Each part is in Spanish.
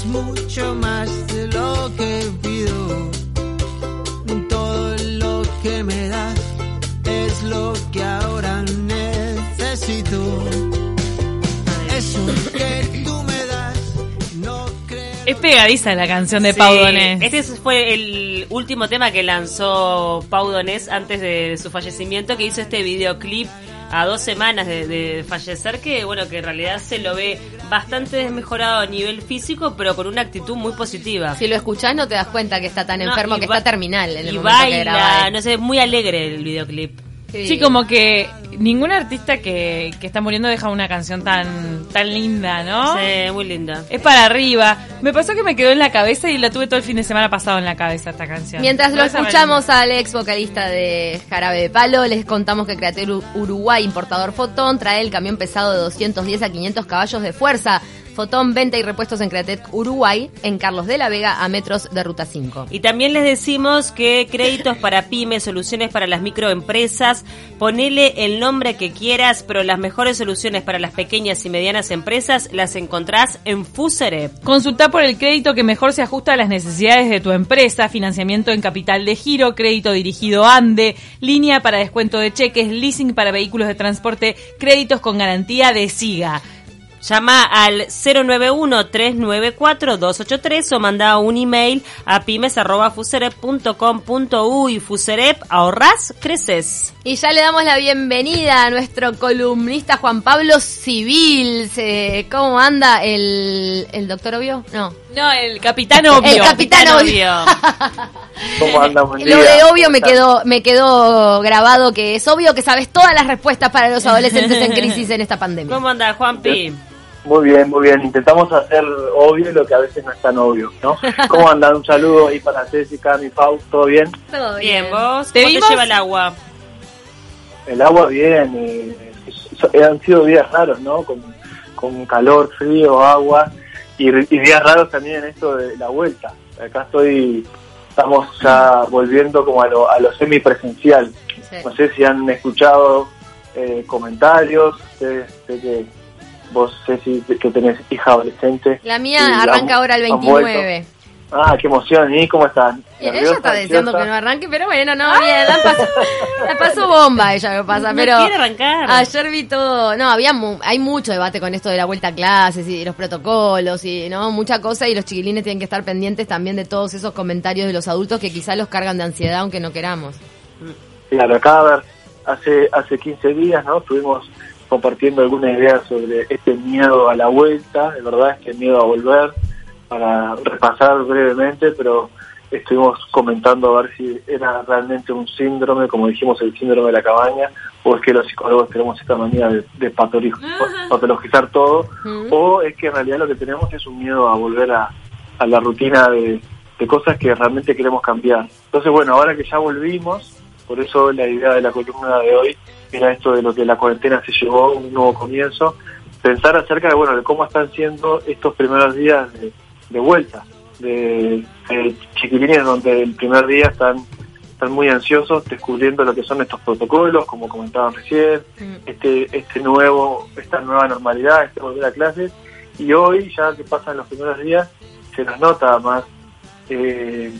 es mucho más de lo que pido. Todo lo que me das es lo que ahora necesito. Eso que tú me das, no creo. Es pegadiza la canción de Pau Sí, Donés. Este fue el último tema que lanzó Pau Donés antes de su fallecimiento, que hizo este videoclip a dos semanas de, de fallecer, que bueno, que en realidad se lo ve bastante desmejorado a nivel físico, pero con una actitud muy positiva. Si lo escuchás no te das cuenta que está tan No, enfermo, que está terminal en el y momento que graba. baila, no sé, muy alegre el videoclip. Sí, como que ningún artista que, que está muriendo deja una canción tan, tan linda, ¿no? Sí, muy linda. Es para arriba. Me pasó que me quedó en la cabeza y la tuve todo el fin de semana pasado en la cabeza esta canción. Mientras lo escuchamos al ex vocalista de Jarabe de Palo, les contamos que Createl Uruguay, importador Fotón, trae el camión pesado de 210 a 500 caballos de fuerza. Fotón, venta y repuestos en Createc Uruguay, en Carlos de la Vega, a metros de Ruta 5. Y también les decimos que créditos para pymes, soluciones para las microempresas, ponele el nombre que quieras, pero las mejores soluciones para las pequeñas y medianas empresas las encontrás en Fuserep. Consulta por el crédito que mejor se ajusta a las necesidades de tu empresa, financiamiento en capital de giro, crédito dirigido ANDE, línea para descuento de cheques, leasing para vehículos de transporte, créditos con garantía de SIGA. Llama al 091-394-283 o manda un email a pymes.fuserep.com.uy. Fuserep, ahorrás, creces. Y ya le damos la bienvenida a nuestro columnista Juan Pablo Civil. ¿Cómo anda el, el doctor Obvio? No. No, el capitán obvio. El capitán obvio. ¿Cómo anda? Buen Lo de obvio me ¿Cómo quedó, me quedó grabado que es obvio que sabes todas las respuestas para los adolescentes en crisis en esta pandemia. ¿Cómo anda, Juanpi? Muy bien, muy bien. Intentamos hacer obvio lo que a veces no es tan obvio, ¿no? ¿Cómo andan? Un saludo ahí para Jessica, mi Pau, ¿todo bien? Todo Bien, ¿vos? ¿Te ¿Cómo vimos? te lleva el agua? El agua bien, eh, han sido días raros, ¿no? Con, con calor, frío, agua y, y días raros también en esto de la vuelta. Acá estoy, estamos ya volviendo como a lo, a lo semipresencial. Sí. No sé si han escuchado eh, comentarios, sé, sé que vos sé si que tenés hija adolescente. La mía arranca ahora el han vuelto. 29. Ah, qué emoción. ¿Y cómo están? Ella ¿Nerviosa, está deseando que no arranque, pero bueno, no, bien, la pasó, la pasó bomba ella me pasa, No pero quiere arrancar. ayer vi todo, no, había mu- hay mucho debate con esto de la vuelta a clases y de los protocolos y no, mucha cosa y los chiquilines tienen que estar pendientes también de todos esos comentarios de los adultos que quizás los cargan de ansiedad aunque no queramos. Claro, acá a ver, hace, hace 15 días, ¿no? Estuvimos compartiendo algunas ideas sobre este miedo a la vuelta, de verdad, este miedo a volver, para repasar brevemente, pero estuvimos comentando a ver si era realmente un síndrome, como dijimos, el síndrome de la cabaña, o es que los psicólogos tenemos esta manía de, de patologi- patologizar todo, o es que en realidad lo que tenemos es un miedo a volver a, a la rutina de, de cosas que realmente queremos cambiar. Entonces, bueno, ahora que ya volvimos, por eso la idea de la columna de hoy era esto de lo que la cuarentena se llevó, un nuevo comienzo, pensar acerca de, bueno, de cómo están siendo estos primeros días de, de vuelta, de, de chiquilines donde el primer día están, están muy ansiosos descubriendo lo que son estos protocolos, como comentaban recién, este, este nuevo, esta nueva normalidad, este volver a clases, y hoy, ya que pasan los primeros días, se nos nota más eh,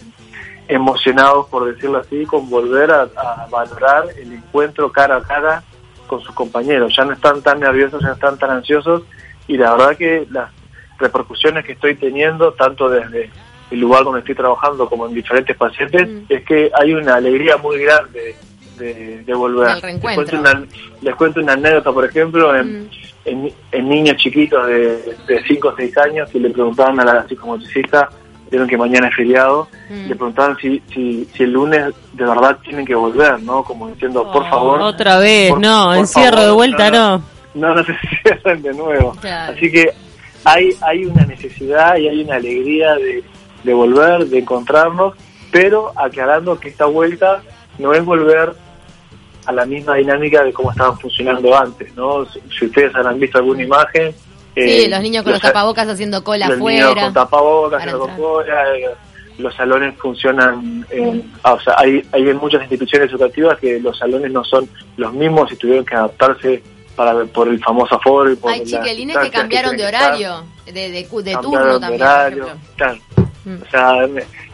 emocionados, por decirlo así, con volver a, a valorar el encuentro cara a cara con sus compañeros. Ya no están tan nerviosos, ya no están tan ansiosos, y la verdad que las repercusiones que estoy teniendo, tanto desde el lugar donde estoy trabajando como en diferentes pacientes, Mm. es que hay una alegría muy grande de, de volver. Les cuento, una, les cuento una anécdota, por ejemplo, en, Mm. en, en niños chiquitos de, de 5 o 6 años que le preguntaban a la psicomotricista, vieron que mañana es feriado, Mm. le preguntaban si, si, si el lunes de verdad tienen que volver, ¿no? Como diciendo, por favor. Otra vez, por- no, por encierro favor, de vuelta, no. No, no se cierren de nuevo. Claro. Así que hay, hay una necesidad y hay una alegría de, de volver, de encontrarnos, pero aclarando que esta vuelta no es volver a la misma dinámica de cómo estaban funcionando antes, ¿no? Si, ustedes habrán visto alguna imagen... Sí, eh, los niños con los los- tapabocas haciendo cola los niños con tapabocas, haciendo cola, eh, los salones funcionan, en- ah, o sea, hay, hay en muchas instituciones educativas que los salones no son los mismos y tuvieron que adaptarse para por el famoso aforo y por Hay chiquilines que cambiaron de estar. horario. de, de, de turno también, horario, claro. Mm. O sea,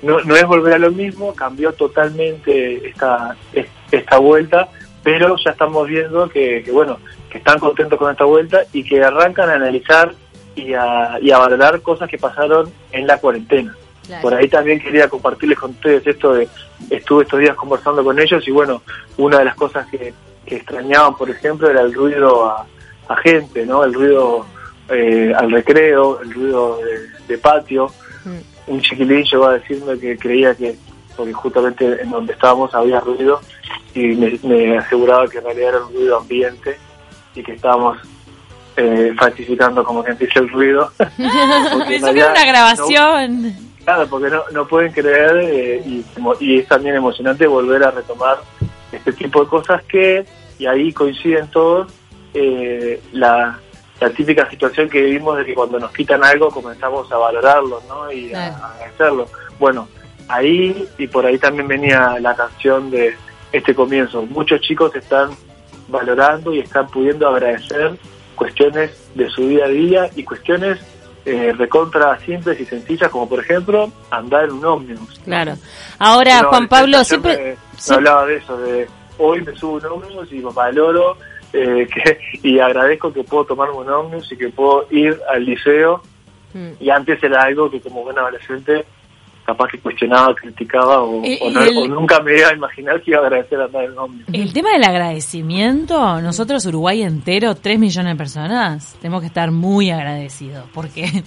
no, no es volver a lo mismo, cambió totalmente esta, es- esta vuelta, pero ya estamos viendo que, que, bueno, que están contentos con esta vuelta y que arrancan a analizar y a, y a valorar cosas que pasaron en la cuarentena. Claro. Por ahí también quería compartirles con ustedes esto de, estuve estos días conversando con ellos y bueno, una de las cosas que, que extrañaban, por ejemplo, era el ruido a, a gente, ¿no? El ruido eh, al recreo, el ruido de, de patio. Mm. Un chiquilín llegó a decirme que creía que, porque justamente en donde estábamos había ruido y me, me aseguraba que en realidad era un ruido ambiente y que estábamos eh, falsificando como quien dice el ruido. Pensó que era una no- grabación. Claro, porque no, no pueden creer eh, y, es también emocionante volver a retomar este tipo de cosas que, y ahí coinciden todos, eh, la, la típica situación que vivimos de que cuando nos quitan algo comenzamos a valorarlo ¿no? y a, a agradecerlo. Bueno, ahí y por ahí también venía la canción de este comienzo. Muchos chicos están valorando y están pudiendo agradecer cuestiones de su día a día y cuestiones eh, recontra simples y sencillas, como por ejemplo andar en un ómnibus. Claro. Ahora, No, Juan Pablo, ayer siempre... me- me siempre- hablaba de eso, de hoy me subo un ómnibus y valoro eh, que, y agradezco que puedo tomarme un ómnibus y que puedo ir al liceo Mm. y antes era algo que como buen adolescente capaz que cuestionaba, criticaba o, o y no- el- o nunca me iba a imaginar que iba a agradecer andar en ómnibus. El tema del agradecimiento, nosotros Uruguay entero, 3 millones de personas, tenemos que estar muy agradecidos porque,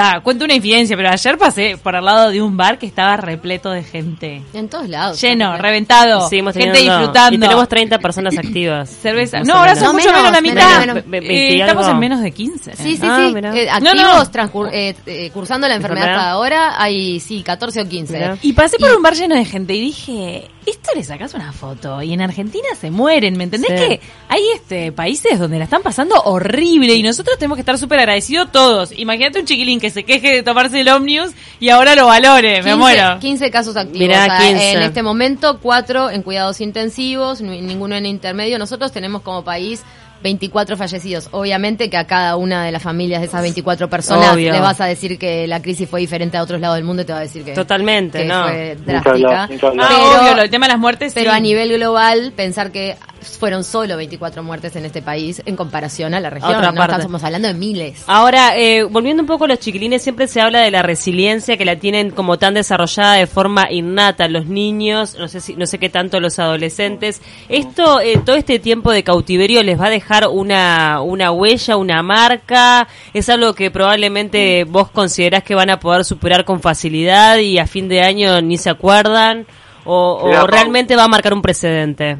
ta, cuento una infidencia, pero ayer pasé por al lado de un bar que estaba repleto de gente. En todos lados. Lleno, reventado, Seguimos gente teniendo- disfrutando. Y tenemos 30 personas activas. Cerveza. No, ahora son No, mucho menos, menos, la mitad. menos, menos. Ve- Eh, estamos en menos de 15. Sí, sí, Ah, sí. Eh, activos no. eh, eh, cursando la enfermedad hasta ahora hay, sí, 14 o 15. Mirá. Y pasé por un bar lleno de gente y dije, esto le sacas una foto y en Argentina se mueren, ¿me entendés? Sí. Que hay este países donde la están pasando horrible y nosotros tenemos que estar súper agradecidos todos. Imagínate un chiquilín que se queje de tomarse el ómnibus y ahora lo valore, me 15, muero. 15 casos activos. Mirá, O sea, 15. En este momento, 4 en cuidados intensivos, ni- ninguno en intermedio. Nosotros tenemos como país 24 fallecidos. Obviamente que a cada una de las familias de esas 24 personas Obvio. le vas a decir que la crisis fue diferente a otros lados del mundo y te va a decir que, Totalmente, que ¿no? fue hablar, drástica. Ah, Pero- obvio, lo- el tema de las muertes. Pero sí. a nivel global, pensar que fueron solo 24 muertes en este país en comparación a la región. otra no estamos hablando de miles. Ahora, eh, volviendo un poco a los chiquilines, siempre se habla de la resiliencia que la tienen como tan desarrollada de forma innata los niños, no sé si, no sé qué tanto los adolescentes. Esto, eh, todo este tiempo de cautiverio les va a dejar una, una huella, una marca. Es algo que probablemente vos considerás que van a poder superar con facilidad y a fin de año ni se acuerdan. O, o realmente va a marcar un precedente.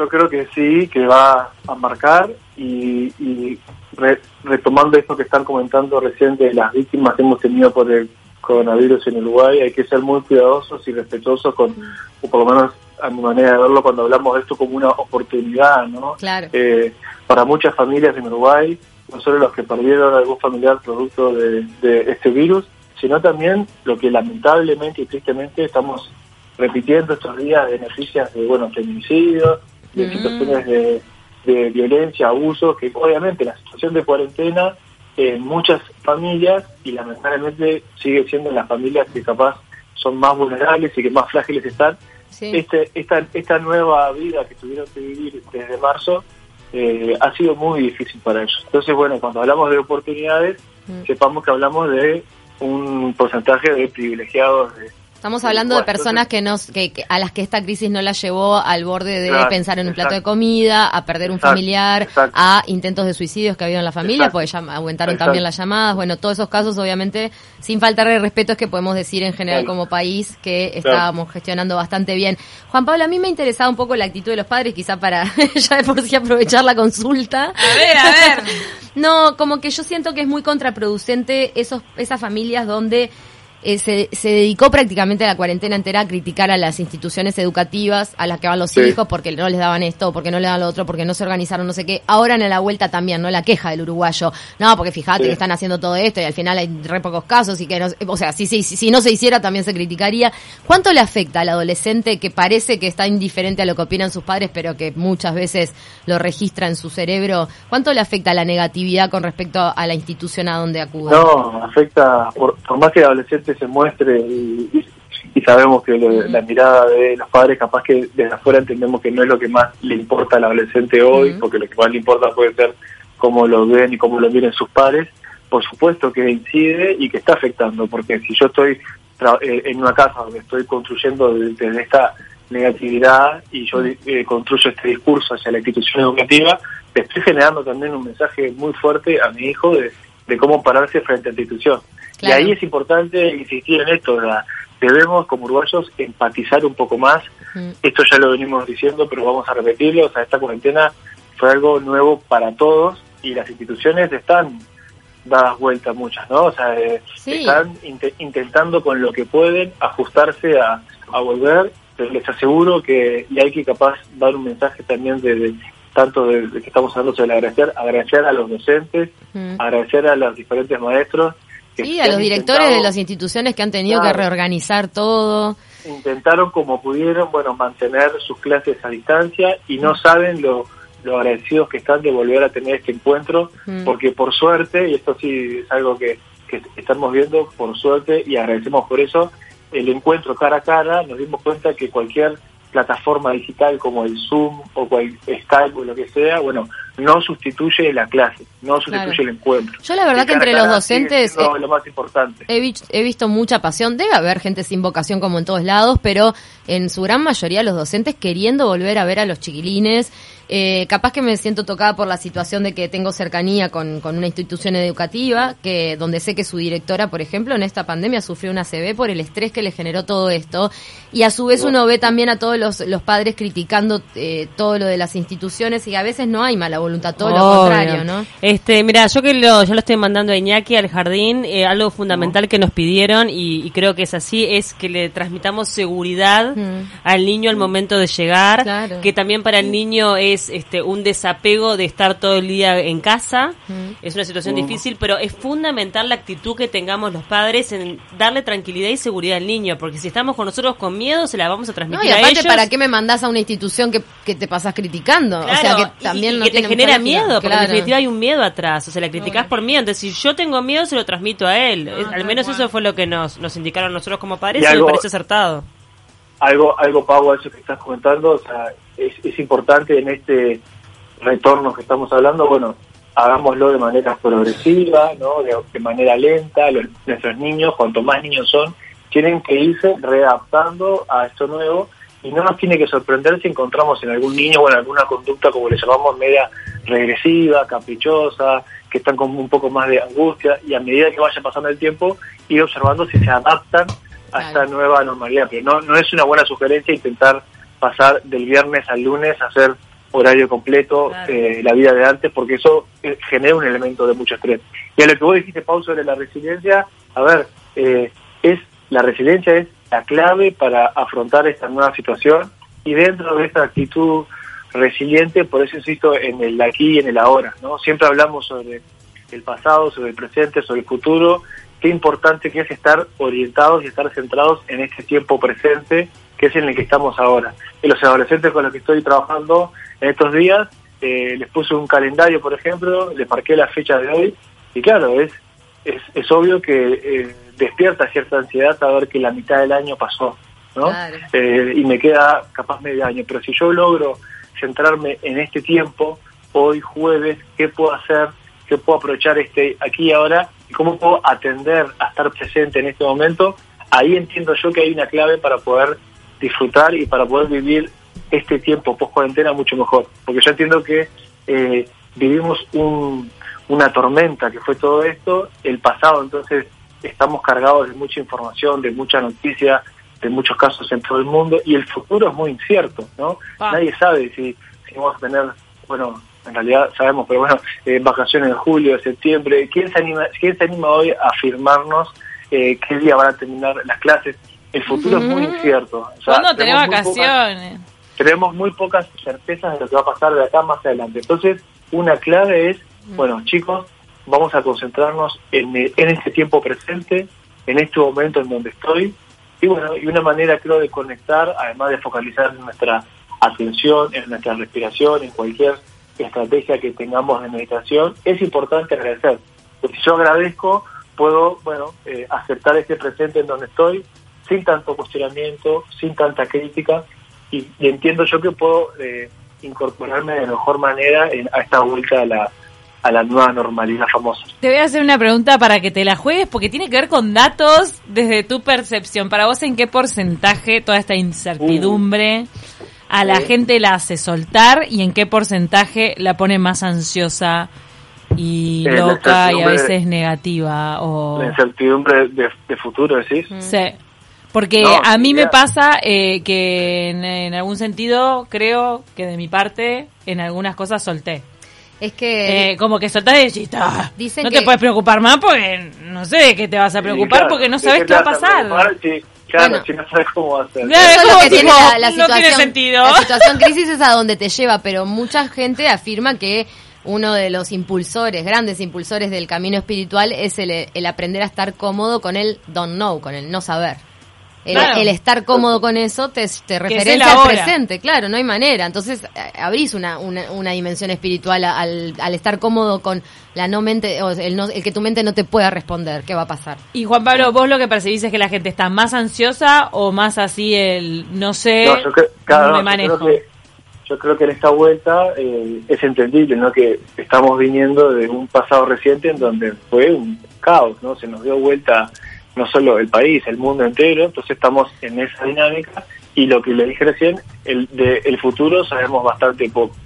Yo creo que sí, que va a marcar y, y re- retomando esto que están comentando recién de las víctimas que hemos tenido por el coronavirus en Uruguay, hay que ser muy cuidadosos y respetuosos con, o por lo menos a mi manera de verlo, cuando hablamos de esto como una oportunidad, ¿no? Claro. Eh, para muchas familias en Uruguay, no solo los que perdieron algún familiar producto de, de este virus, sino también lo que lamentablemente y tristemente estamos repitiendo estos días de noticias de, bueno, feminicidios, de Mm. situaciones de, de violencia, abuso, que obviamente la situación de cuarentena en muchas familias y lamentablemente sigue siendo en las familias que capaz son más vulnerables y que más frágiles están, Sí. este, esta, esta nueva vida que tuvieron que vivir desde marzo eh, ha sido muy difícil para ellos. Entonces, bueno, cuando hablamos de oportunidades, Mm. sepamos que hablamos de un porcentaje de privilegiados. De, Estamos hablando de personas que, nos, que, que- a las que esta crisis no la llevó al borde de Claro, pensar en un plato de comida, a perder un Exacto, familiar, exacto. a intentos de suicidios que ha habido en la familia, Exacto. porque ya aumentaron Exacto. también las llamadas. Bueno, todos esos casos, obviamente, sin faltar de respeto, es que podemos decir en general como país que Claro. estábamos gestionando bastante bien. Juan Pablo, a mí me ha interesado un poco la actitud de los padres, quizá para ya de por sí aprovechar la consulta. A ver, a ver. No, como que yo siento que es muy contraproducente esos, esas familias donde eh, se, se, dedicó prácticamente a la cuarentena entera a criticar a las instituciones educativas a las que van los hijos porque no les daban esto, porque no le daban lo otro, porque no se organizaron no sé qué. Ahora en la vuelta también, ¿no? La queja del uruguayo. No, porque fíjate que están haciendo todo esto y al final hay re pocos casos y que no, o sea, si, si, si no se hiciera también se criticaría. ¿Cuánto le afecta al adolescente que parece que está indiferente a lo que opinan sus padres, pero que muchas veces lo registra en su cerebro? ¿Cuánto le afecta la negatividad con respecto a la institución a donde acude? No, afecta, por, por más que el adolescente se muestre y, sabemos que la mirada de los padres capaz que desde afuera entendemos que no es lo que más le importa al adolescente hoy, porque lo que más le importa puede ser cómo lo ven y cómo lo miren sus padres, por supuesto que incide y que está afectando, porque si yo estoy eh, en una casa donde estoy construyendo desde esta negatividad y yo eh, construyo este discurso hacia la institución educativa, estoy generando también un mensaje muy fuerte a mi hijo de, de cómo pararse frente a la institución. Y ahí es importante insistir en esto, debemos como uruguayos empatizar un poco más. Esto ya lo venimos diciendo, pero vamos a repetirlo. O sea, esta cuarentena fue algo nuevo para todos y las instituciones están dadas vueltas muchas, ¿no? O sea, eh, están intentando con lo que pueden ajustarse a, volver. Pero les aseguro que, y hay que capaz dar un mensaje también de, tanto de, que estamos hablando sobre agradecer, agradecer a los docentes, agradecer a los diferentes maestros Sí, a los directores de las instituciones que han tenido que reorganizar todo. Intentaron como pudieron, bueno, mantener sus clases a distancia y no saben lo, lo agradecidos que están de volver a tener este encuentro, mm. porque por suerte, y esto sí es algo que, que estamos viendo, por suerte, y agradecemos por eso, el encuentro cara a cara, nos dimos cuenta que cualquier plataforma digital como el Zoom o cual, Skype o lo que sea, bueno, no sustituye la clase, no sustituye el encuentro. Yo la verdad que entre los docentes es lo más importante. He, he, visto mucha pasión, debe haber gente sin vocación como en todos lados, pero en su gran mayoría los docentes queriendo volver a ver a los chiquilines, eh, capaz que me siento tocada por la situación de que tengo cercanía con, con, una institución educativa, que donde sé que su directora, por ejemplo, en esta pandemia sufrió una CB por el estrés que le generó todo esto. Y a su vez uno ve también a todos los, los padres criticando eh, todo lo de las instituciones y a veces no hay mala voluntad, todo lo contrario, ¿no? Este, mira, yo que lo, yo lo estoy mandando a Iñaki al jardín, eh, algo fundamental que nos pidieron y, creo que es así, es que le transmitamos seguridad al niño al momento de llegar, que también para el niño es este, un desapego de estar todo el día en casa. Es una situación difícil, pero es fundamental la actitud que tengamos los padres en darle tranquilidad y seguridad al niño, porque si estamos con nosotros con miedo, se la vamos a transmitir no, y aparte, a ellos. ¿para qué me mandás a una institución que, que te pasas criticando? o sea, que también que te genera miedo, porque en definitiva hay un miedo atrás, o sea, la criticás por miedo. Entonces, si yo tengo miedo, se lo transmito a él. al menos eso fue lo que nos, nos indicaron nosotros como padres y, me parece acertado algo, algo Pau, a eso que estás comentando, o sea, es, es importante en este retorno que estamos hablando, bueno, hagámoslo de manera progresiva, ¿no? de, manera lenta, los, nuestros niños, cuanto más niños son, tienen que irse readaptando a esto nuevo y no nos tiene que sorprender si encontramos en algún niño o en alguna conducta, como le llamamos, media regresiva, caprichosa, que están con un poco más de angustia y a medida que vaya pasando el tiempo, ir observando si se adaptan a esta nueva normalidad. Pero no, no es una buena sugerencia intentar pasar del viernes al lunes a hacer horario completo eh, la vida de antes, porque eso eh, genera un elemento de mucho estrés. Y a lo que vos dijiste, Pau, sobre la resiliencia, a ver, eh, es la resiliencia es la clave para afrontar esta nueva situación y dentro de esta actitud resiliente, por eso insisto en el aquí y en el ahora, ¿no? Siempre hablamos sobre el pasado, sobre el presente, sobre el futuro qué importante que es estar orientados y estar centrados en este tiempo presente, que es en el que estamos ahora. Y los adolescentes con los que estoy trabajando en estos días, eh, les puse un calendario, por ejemplo, les marqué la fecha de hoy, y claro, es, es, es obvio que eh, despierta cierta ansiedad saber que la mitad del año pasó, ¿no? Eh, y me queda capaz medio año, pero si yo logro centrarme en este tiempo, hoy jueves, ¿qué puedo hacer? ¿Qué puedo aprovechar este aquí y ahora? y cómo puedo atender a estar presente en este momento, ahí entiendo yo que hay una clave para poder disfrutar y para poder vivir este tiempo post cuarentena mucho mejor, porque yo entiendo que eh, vivimos una tormenta que fue todo esto, el pasado entonces estamos cargados de mucha información, de mucha noticia, de muchos casos en todo el mundo y el futuro es muy incierto, ¿no? Ah. Nadie sabe si, si vamos a tener, bueno, en realidad sabemos, pero bueno, eh, vacaciones de julio, de septiembre, ¿quién se anima, quién se anima hoy a afirmarnos eh, qué día van a terminar las clases. El futuro es muy incierto. O sea, ¿Cuándo tenemos muy pocas- vacaciones? tenemos muy pocas certezas de lo que va a pasar de acá más adelante. Entonces, una clave es, bueno, chicos, vamos a concentrarnos en, en este tiempo presente, en este momento en donde estoy. Y bueno, y una manera creo de conectar, además de focalizar nuestra atención, en nuestra respiración, en cualquier estrategia que tengamos de meditación, es importante agradecer. Porque si yo agradezco, puedo, bueno, eh, aceptar este presente en donde estoy, sin tanto cuestionamiento, sin tanta crítica, y, entiendo yo que puedo eh, incorporarme de mejor manera en- a esta vuelta a la, a la nueva normalidad famosa. Te voy a hacer una pregunta para que te la juegues porque tiene que ver con datos desde tu percepción. Para vos, ¿en qué porcentaje toda esta incertidumbre a la Sí. gente la hace soltar y en qué porcentaje la pone más ansiosa y Eh, loca y a veces negativa? O... La incertidumbre de, de futuro, decís. Sí. Porque No, a mí me pasa eh, que en, en algún sentido creo que de mi parte en algunas cosas solté. Es que Eh, como que soltás y decís, "Ah, Dicen no que- te puedes preocupar más porque no sé de qué te vas a preocupar Sí, claro. porque no ¿De sabes qué va a pasar. Sí, claro, Bueno. si no sabes cómo va a ser. Claro, es Eso es como lo que tipo, tiene la, la no situación. tiene sentido. La situación crisis es a donde te lleva, pero mucha gente afirma que uno de los impulsores, grandes impulsores del camino espiritual es el, el aprender a estar cómodo con el don't know, con el no saber. El, Claro. el estar cómodo con eso te, referencia al presente, claro, no hay manera. Entonces eh, abrís una, una, una dimensión espiritual al, al estar cómodo con la no mente, o el, no- el que tu mente no te pueda responder, ¿qué va a pasar? Y Juan Pablo, vos lo que percibís es que la gente está más ansiosa o más así el no sé, No, yo, cre- claro, no no, me yo manejo. creo que, yo creo que en esta vuelta eh, es entendible, ¿no? Que estamos viniendo de un pasado reciente en donde fue un caos, ¿no? Se nos dio vuelta no solo el país, el mundo entero, entonces estamos en esa dinámica y lo que le dije recién, el, de, el futuro sabemos bastante poco.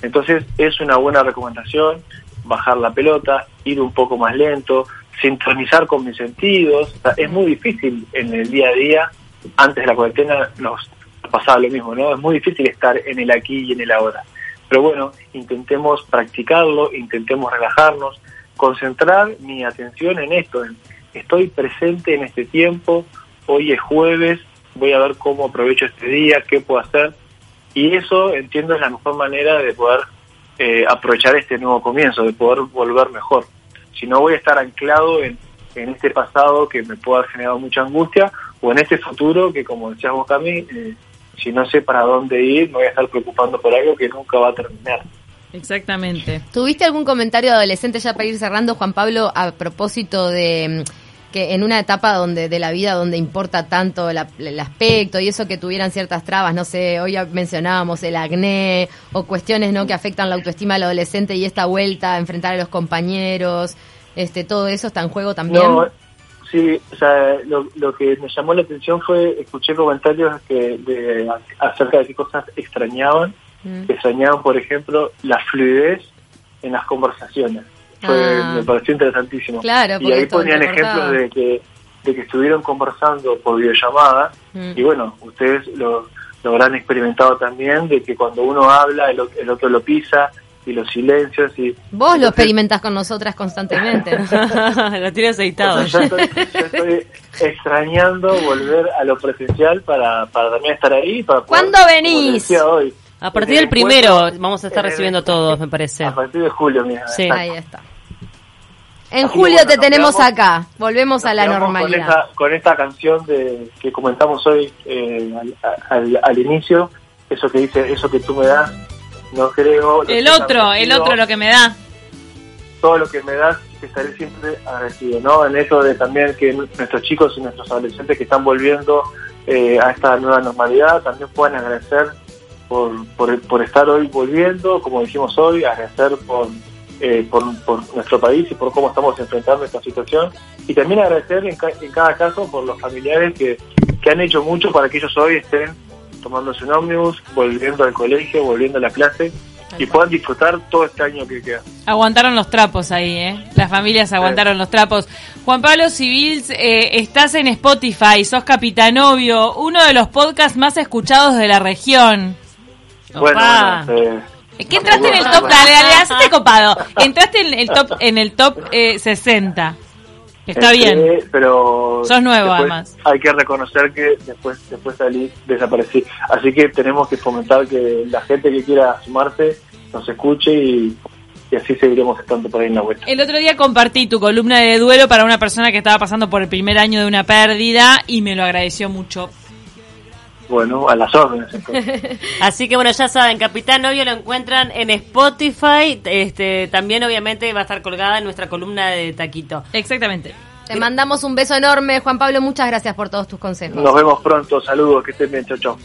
Entonces es una buena recomendación bajar la pelota, ir un poco más lento, sintonizar con mis sentidos. Es muy difícil en el día a día, antes de la cuarentena nos pasaba lo mismo, ¿no? Es muy difícil estar en el aquí y en el ahora. Pero bueno, intentemos practicarlo, intentemos relajarnos, concentrar mi atención en esto, en estoy presente en este tiempo, hoy es jueves, voy a ver cómo aprovecho este día, qué puedo hacer. Y eso entiendo es la mejor manera de poder eh, aprovechar este nuevo comienzo, de poder volver mejor. Si no voy a estar anclado en, en este pasado que me puede haber generado mucha angustia o en este futuro que, como decías vos, Cami, eh, si no sé para dónde ir, me voy a estar preocupando por algo que nunca va a terminar. Exactamente. ¿Tuviste algún comentario de adolescente ya para ir cerrando, Juan Pablo, a propósito de mm, que en una etapa donde de la vida donde importa tanto la- el aspecto y eso que tuvieran ciertas trabas, no sé, hoy ya mencionábamos el acné o cuestiones no que afectan la autoestima del adolescente y esta vuelta a enfrentar a los compañeros, este todo eso está en juego también. No, sí, o sea, lo, lo que me llamó la atención fue, escuché comentarios que de, acerca de qué cosas extrañaban. Mm. Extrañaban, por ejemplo, la fluidez en las conversaciones. Fue, Ah. Me pareció interesantísimo. Claro, y ahí ponían ejemplos de que, de que estuvieron conversando por videollamada. Mm. Y bueno, ustedes lo, lo habrán experimentado también, de que cuando uno habla, el, o- el otro lo pisa, y los silencios. y Vos lo experimentás con nosotras constantemente. Lo tiene aceitado. o sea, yo, estoy, yo estoy extrañando volver a lo presencial para, para también estar ahí. Para poder, ¿Cuándo como venís? les decía hoy, A partir del el primero vamos a estar recibiendo todos, me parece. A partir de julio, mira. Sí. exacto. Ahí está. En Así julio bueno, te tenemos quedamos- acá. Volvemos a la normalidad. Con esta, con esta canción de, que comentamos hoy eh, al, al- al inicio, eso que dice, eso que tú me das, no creo. El otro, el otro lo que me da. Todo lo que me das, estaré siempre agradecido, ¿no? En eso de también que nuestros chicos y nuestros adolescentes que están volviendo eh, a esta nueva normalidad también puedan agradecer por, por, por estar hoy volviendo, como dijimos hoy, agradecer por, eh, por, por nuestro país y por cómo estamos enfrentando esta situación. Y también agradecer en, ca- en cada caso por los familiares que, que han hecho mucho para que ellos hoy estén tomándose un ómnibus, volviendo al colegio, volviendo a la clase y puedan disfrutar todo este año que queda. Aguantaron los trapos ahí, ¿eh? Las familias aguantaron los trapos. Juan Pablo Civils, eh, estás en Spotify, sos Capitanovio, uno de los podcasts más escuchados de la región. Bueno, eh, ¿Qué entraste en el top? Dale, dale, hacete copado. Entraste en el top, en el top eh, 60. Está Entré, bien. Pero Sos nuevo, además. Hay que reconocer que después después salí, desaparecí. Así que tenemos que fomentar que la gente que quiera sumarse nos escuche y, y así seguiremos estando por ahí en la vuelta. El otro día compartí tu columna de duelo para una persona que estaba pasando por el primer año de una pérdida y me lo agradeció mucho. Bueno, a las órdenes entonces. Así que bueno, ya saben, Capitán Novio lo encuentran en Spotify. Este, también obviamente va a estar colgada en nuestra columna de Taquito. Exactamente. Te mandamos un beso enorme, Juan Pablo. Muchas gracias por todos tus consejos. Nos vemos pronto, saludos, que estén bien, chau chau.